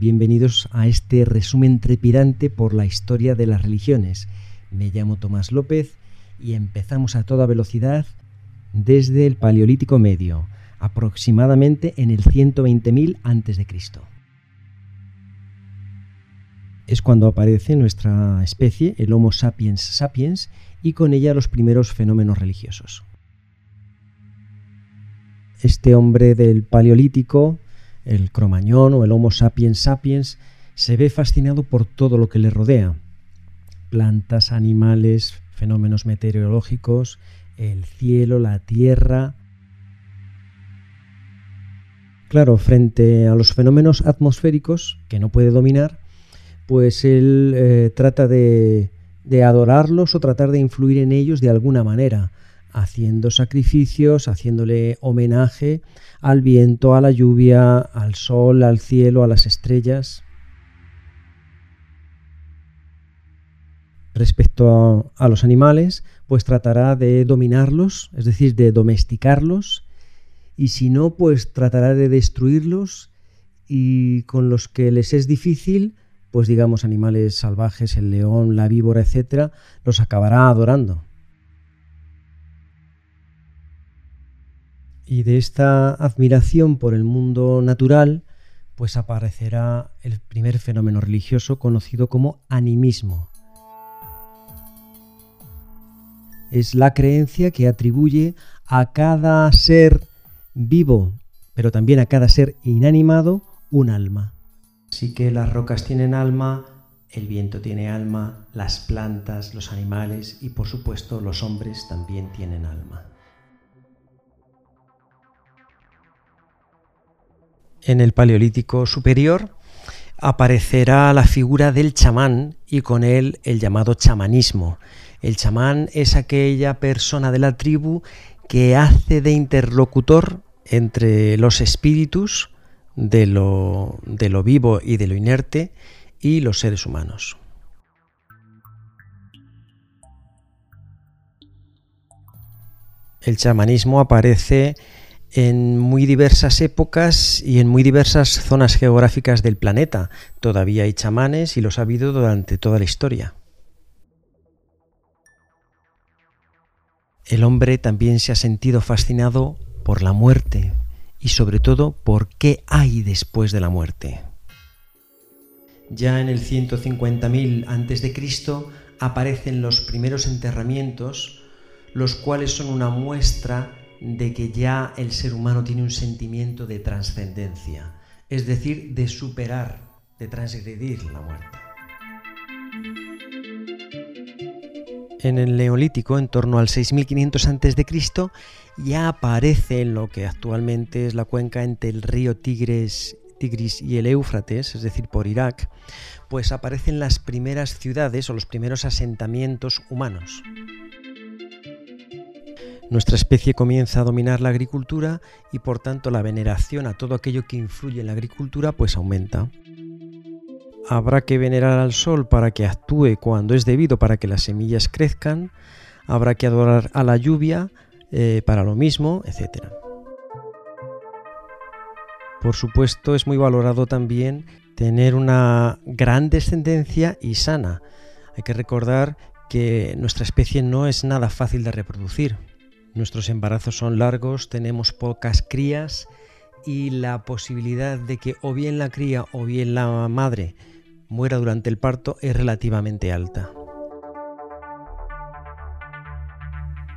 Bienvenidos a este resumen trepidante por la historia de las religiones. Me llamo Tomás López y empezamos a toda velocidad desde el Paleolítico Medio, aproximadamente en el 120.000 a.C. Es cuando aparece nuestra especie, el Homo sapiens sapiens, y con ella los primeros fenómenos religiosos. Este hombre del Paleolítico el cromañón o el Homo sapiens sapiens se ve fascinado por todo lo que le rodea. Plantas, animales, fenómenos meteorológicos, el cielo, la tierra. Claro, frente a los fenómenos atmosféricos que no puede dominar, pues él eh, trata de, de adorarlos o tratar de influir en ellos de alguna manera, haciendo sacrificios, haciéndole homenaje al viento, a la lluvia, al sol, al cielo, a las estrellas. Respecto a, los animales, pues tratará de dominarlos, es decir, de domesticarlos, y si no, pues tratará de destruirlos y con los que les es difícil, pues digamos animales salvajes, el león, la víbora, etcétera, los acabará adorando. Y de esta admiración por el mundo natural, pues aparecerá el primer fenómeno religioso conocido como animismo. Es la creencia que atribuye a cada ser vivo, pero también a cada ser inanimado, un alma. Así que las rocas tienen alma, el viento tiene alma, las plantas, los animales y por supuesto los hombres también tienen alma. En el Paleolítico Superior aparecerá la figura del chamán y con él el llamado chamanismo. El chamán es aquella persona de la tribu que hace de interlocutor entre los espíritus de lo, de lo vivo y de lo inerte y los seres humanos. El chamanismo aparece en muy diversas épocas y en muy diversas zonas geográficas del planeta. Todavía hay chamanes y los ha habido durante toda la historia. El hombre también se ha sentido fascinado por la muerte y sobre todo por qué hay después de la muerte. Ya en el 150.000 a.C. aparecen los primeros enterramientos, los cuales son una muestra de que ya el ser humano tiene un sentimiento de trascendencia, es decir, de superar, de transgredir la muerte. En el Neolítico, en torno al 6500 a.C., ya aparece en lo que actualmente es la cuenca entre el río Tigris y el Éufrates, es decir, por Irak, pues aparecen las primeras ciudades o los primeros asentamientos humanos. Nuestra especie comienza a dominar la agricultura y por tanto la veneración a todo aquello que influye en la agricultura pues aumenta. Habrá que venerar al sol para que actúe cuando es debido para que las semillas crezcan, habrá que adorar a la lluvia eh, para lo mismo, etc. Por supuesto es muy valorado también tener una gran descendencia y sana. Hay que recordar que nuestra especie no es nada fácil de reproducir. Nuestros embarazos son largos, tenemos pocas crías y la posibilidad de que o bien la cría o bien la madre muera durante el parto es relativamente alta.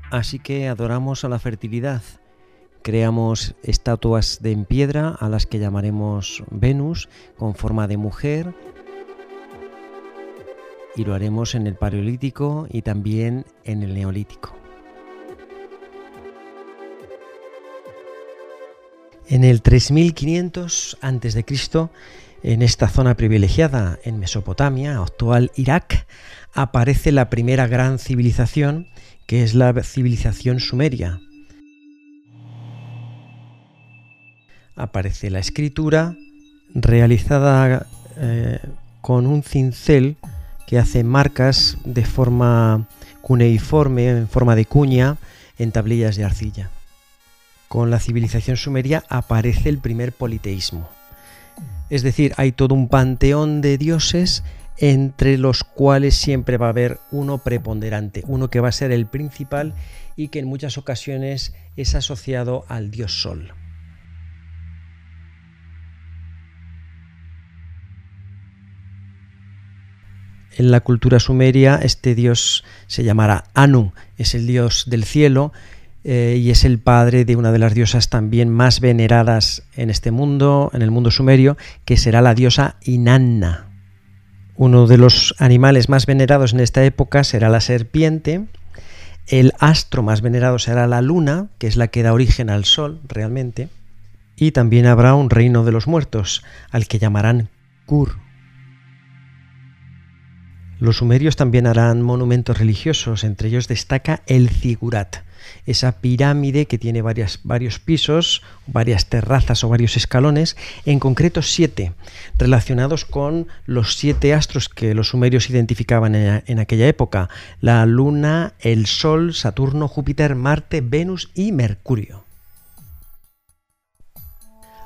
Así que adoramos a la fertilidad. Creamos estatuas de en piedra a las que llamaremos Venus con forma de mujer y lo haremos en el Paleolítico y también en el Neolítico. En el 3500 a.C., en esta zona privilegiada en Mesopotamia, actual Irak, aparece la primera gran civilización, que es la civilización sumeria. Aparece la escritura realizada eh, con un cincel que hace marcas de forma cuneiforme, en forma de cuña, en tablillas de arcilla con la civilización sumeria aparece el primer politeísmo. Es decir, hay todo un panteón de dioses entre los cuales siempre va a haber uno preponderante, uno que va a ser el principal y que en muchas ocasiones es asociado al dios Sol. En la cultura sumeria este dios se llamará Anu, es el dios del cielo eh, y es el padre de una de las diosas también más veneradas en este mundo, en el mundo sumerio, que será la diosa Inanna. Uno de los animales más venerados en esta época será la serpiente, el astro más venerado será la luna, que es la que da origen al sol realmente, y también habrá un reino de los muertos, al que llamarán Kur. Los sumerios también harán monumentos religiosos, entre ellos destaca el zigurat, esa pirámide que tiene varios pisos, varias terrazas o varios escalones, en concreto siete, relacionados con los siete astros que los sumerios identificaban en, en aquella época, la Luna, el Sol, Saturno, Júpiter, Marte, Venus y Mercurio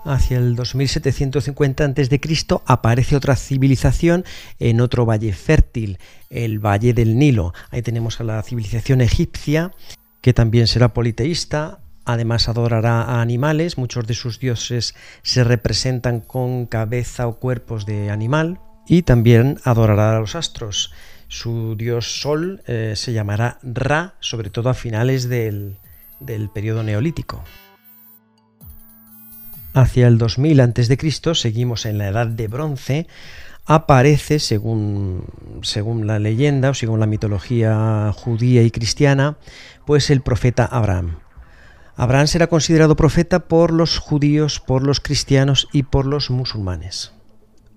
hacia el 2750 a.C., aparece otra civilización en otro valle fértil, el Valle del Nilo. Ahí tenemos a la civilización egipcia, que también será politeísta, además adorará a animales, muchos de sus dioses se representan con cabeza o cuerpos de animal, y también adorará a los astros. Su dios Sol eh, se llamará Ra, sobre todo a finales del, del periodo neolítico. Hacia el 2000 a.C., seguimos en la Edad de Bronce, aparece, según, según la leyenda o según la mitología judía y cristiana, pues el profeta Abraham. Abraham será considerado profeta por los judíos, por los cristianos y por los musulmanes.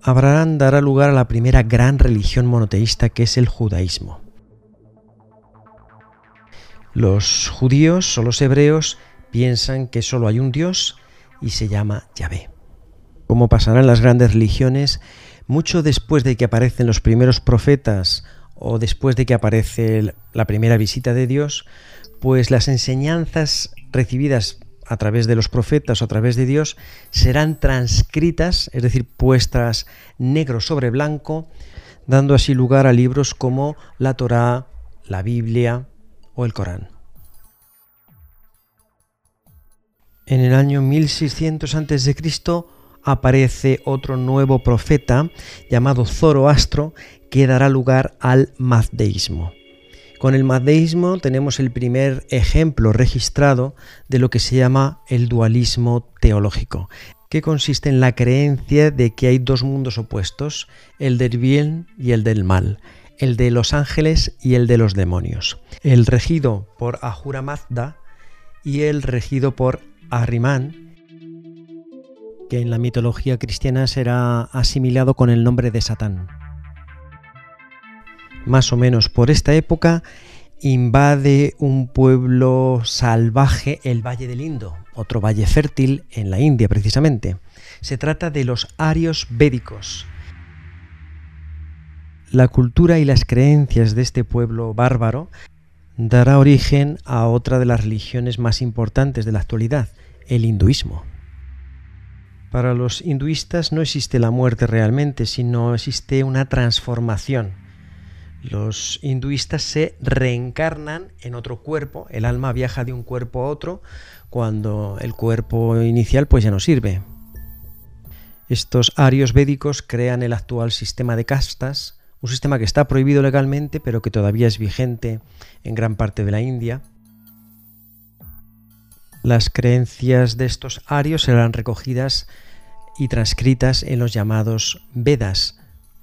Abraham dará lugar a la primera gran religión monoteísta que es el judaísmo. Los judíos o los hebreos piensan que solo hay un Dios y se llama Yahvé. Como pasará en las grandes religiones, mucho después de que aparecen los primeros profetas o después de que aparece la primera visita de Dios, pues las enseñanzas recibidas a través de los profetas o a través de Dios serán transcritas, es decir, puestas negro sobre blanco, dando así lugar a libros como la Torá, la Biblia o el Corán. En el año 1600 a.C. aparece otro nuevo profeta llamado Zoroastro que dará lugar al mazdeísmo. Con el mazdeísmo tenemos el primer ejemplo registrado de lo que se llama el dualismo teológico, que consiste en la creencia de que hay dos mundos opuestos, el del bien y el del mal, el de los ángeles y el de los demonios, el regido por Ahura Mazda y el regido por Ahriman, que en la mitología cristiana será asimilado con el nombre de Satán. Más o menos por esta época invade un pueblo salvaje el Valle del Indo, otro valle fértil en la India precisamente. Se trata de los arios védicos. La cultura y las creencias de este pueblo bárbaro dará origen a otra de las religiones más importantes de la actualidad, el hinduismo. Para los hinduistas no existe la muerte realmente, sino existe una transformación. Los hinduistas se reencarnan en otro cuerpo, el alma viaja de un cuerpo a otro cuando el cuerpo inicial pues ya no sirve. Estos arios védicos crean el actual sistema de castas, un sistema que está prohibido legalmente pero que todavía es vigente en gran parte de la India. Las creencias de estos arios serán recogidas y transcritas en los llamados Vedas,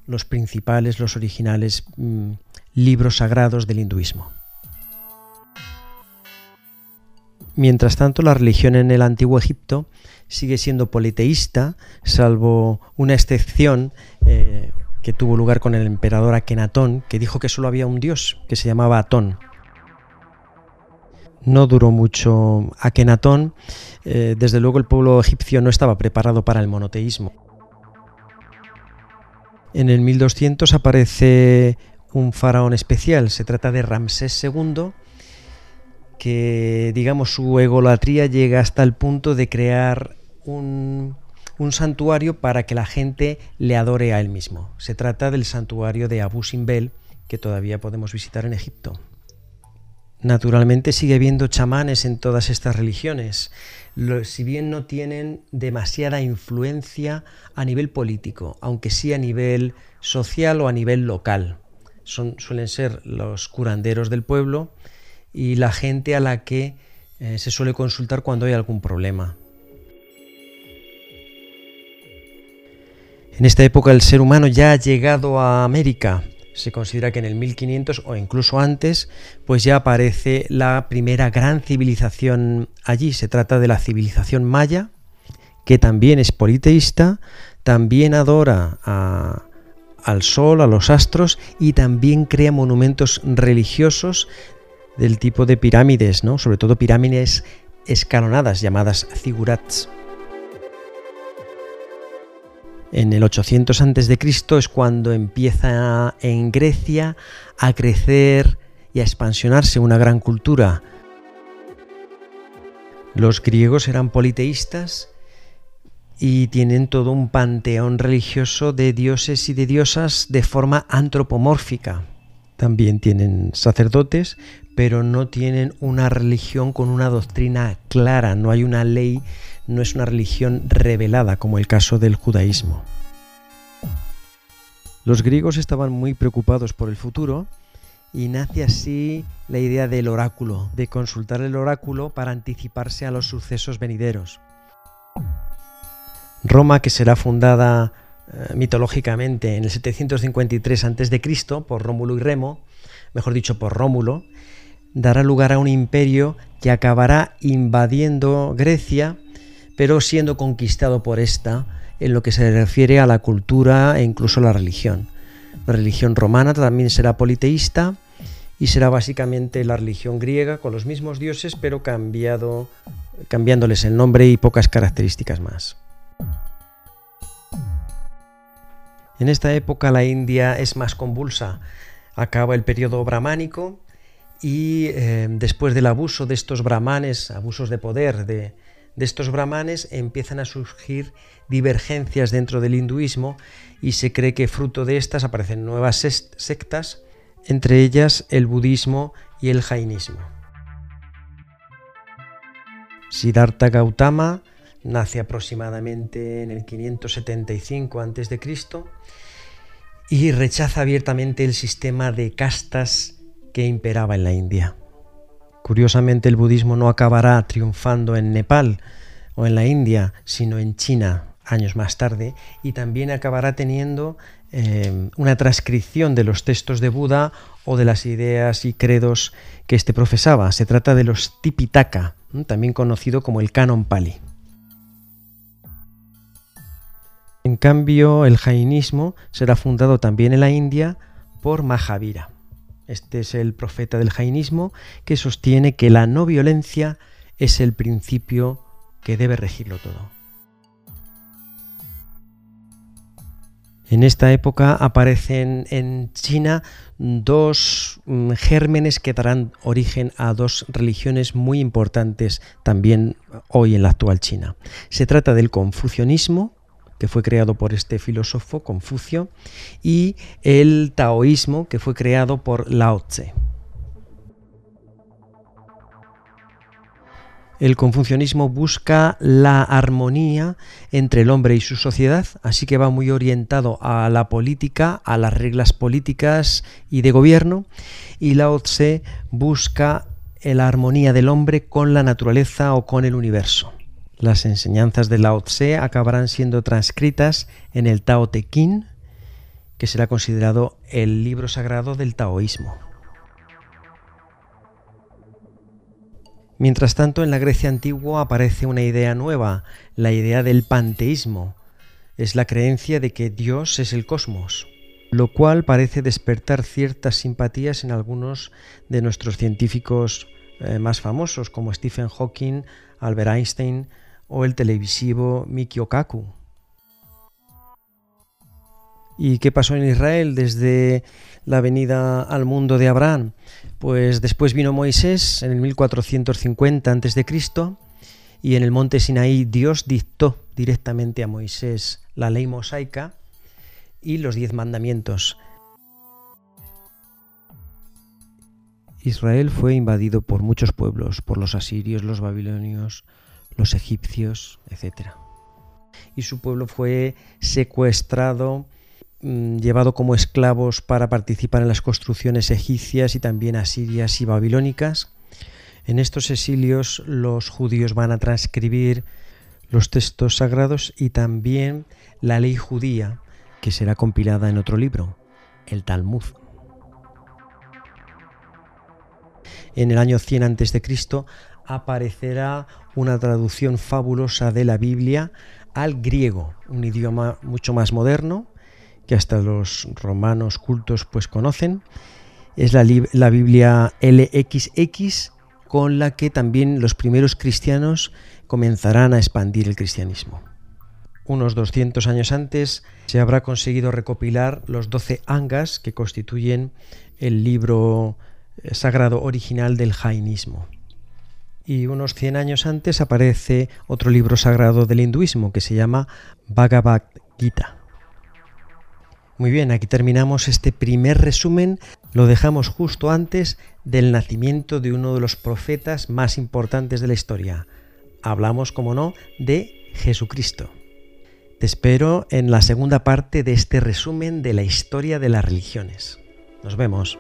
los principales, los originales mm, libros sagrados del hinduismo. Mientras tanto, la religión en el antiguo Egipto sigue siendo politeísta, salvo una excepción eh, que tuvo lugar con el emperador Akenatón, que dijo que solo había un dios, que se llamaba Atón. No duró mucho Akenatón, eh, desde luego el pueblo egipcio no estaba preparado para el monoteísmo. En el 1200 aparece un faraón especial, se trata de Ramsés II, que digamos su egolatría llega hasta el punto de crear un un santuario para que la gente le adore a él mismo. Se trata del santuario de Abu Simbel que todavía podemos visitar en Egipto. Naturalmente sigue habiendo chamanes en todas estas religiones, si bien no tienen demasiada influencia a nivel político, aunque sí a nivel social o a nivel local. Son, suelen ser los curanderos del pueblo y la gente a la que eh, se suele consultar cuando hay algún problema. En esta época el ser humano ya ha llegado a América. Se considera que en el 1500 o incluso antes, pues ya aparece la primera gran civilización allí. Se trata de la civilización maya, que también es politeísta, también adora al sol, a los astros y también crea monumentos religiosos del tipo de pirámides, ¿no? sobre todo pirámides escalonadas llamadas zigurats. En el 800 a.C. es cuando empieza en Grecia a crecer y a expansionarse una gran cultura. Los griegos eran politeístas y tienen todo un panteón religioso de dioses y de diosas de forma antropomórfica. También tienen sacerdotes, pero no tienen una religión con una doctrina clara, no hay una ley no es una religión revelada como el caso del judaísmo. Los griegos estaban muy preocupados por el futuro y nace así la idea del oráculo, de consultar el oráculo para anticiparse a los sucesos venideros. Roma, que será fundada eh, mitológicamente en el 753 a.C. por Rómulo y Remo, mejor dicho por Rómulo, dará lugar a un imperio que acabará invadiendo Grecia pero siendo conquistado por esta en lo que se refiere a la cultura e incluso a la religión. La religión romana también será politeísta y será básicamente la religión griega con los mismos dioses, pero cambiado, cambiándoles el nombre y pocas características más. En esta época la India es más convulsa. Acaba el periodo brahmánico y eh, después del abuso de estos brahmanes, abusos de poder de, de estos brahmanes empiezan a surgir divergencias dentro del hinduismo y se cree que fruto de estas aparecen nuevas sectas, entre ellas el budismo y el jainismo. Siddhartha Gautama nace aproximadamente en el 575 a.C. y rechaza abiertamente el sistema de castas que imperaba en la India. Curiosamente el budismo no acabará triunfando en Nepal o en la India, sino en China años más tarde, y también acabará teniendo eh, una transcripción de los textos de Buda o de las ideas y credos que éste profesaba. Se trata de los Tipitaka, también conocido como el Canon Pali. En cambio, el jainismo será fundado también en la India por Mahavira. Este es el profeta del jainismo que sostiene que la no violencia es el principio que debe regirlo todo. En esta época aparecen en China dos mm, gérmenes que darán origen a dos religiones muy importantes también hoy en la actual China. Se trata del confucianismo que fue creado por este filósofo Confucio, y el taoísmo, que fue creado por Lao Tse. El confucianismo busca la armonía entre el hombre y su sociedad, así que va muy orientado a la política, a las reglas políticas y de gobierno, y Lao Tse busca la armonía del hombre con la naturaleza o con el universo. Las enseñanzas de Lao Tse acabarán siendo transcritas en el Tao Te Ching, que será considerado el libro sagrado del taoísmo. Mientras tanto, en la Grecia antigua aparece una idea nueva, la idea del panteísmo. Es la creencia de que Dios es el cosmos, lo cual parece despertar ciertas simpatías en algunos de nuestros científicos eh, más famosos, como Stephen Hawking, Albert Einstein o el televisivo Mikio Kaku. ¿Y qué pasó en Israel desde la venida al mundo de Abraham? Pues después vino Moisés en el 1450 a.C. y en el monte Sinaí Dios dictó directamente a Moisés la ley mosaica y los diez mandamientos. Israel fue invadido por muchos pueblos, por los asirios, los babilonios, los egipcios, etc. Y su pueblo fue secuestrado, mm, llevado como esclavos para participar en las construcciones egipcias y también asirias y babilónicas. En estos exilios los judíos van a transcribir los textos sagrados y también la ley judía, que será compilada en otro libro, el Talmud. En el año 100 a.C. aparecerá una traducción fabulosa de la Biblia al griego, un idioma mucho más moderno que hasta los romanos cultos pues conocen. Es la, la Biblia LXX con la que también los primeros cristianos comenzarán a expandir el cristianismo. Unos 200 años antes se habrá conseguido recopilar los 12 angas que constituyen el libro eh, sagrado original del jainismo. Y unos 100 años antes aparece otro libro sagrado del hinduismo que se llama Bhagavad Gita. Muy bien, aquí terminamos este primer resumen. Lo dejamos justo antes del nacimiento de uno de los profetas más importantes de la historia. Hablamos, como no, de Jesucristo. Te espero en la segunda parte de este resumen de la historia de las religiones. Nos vemos.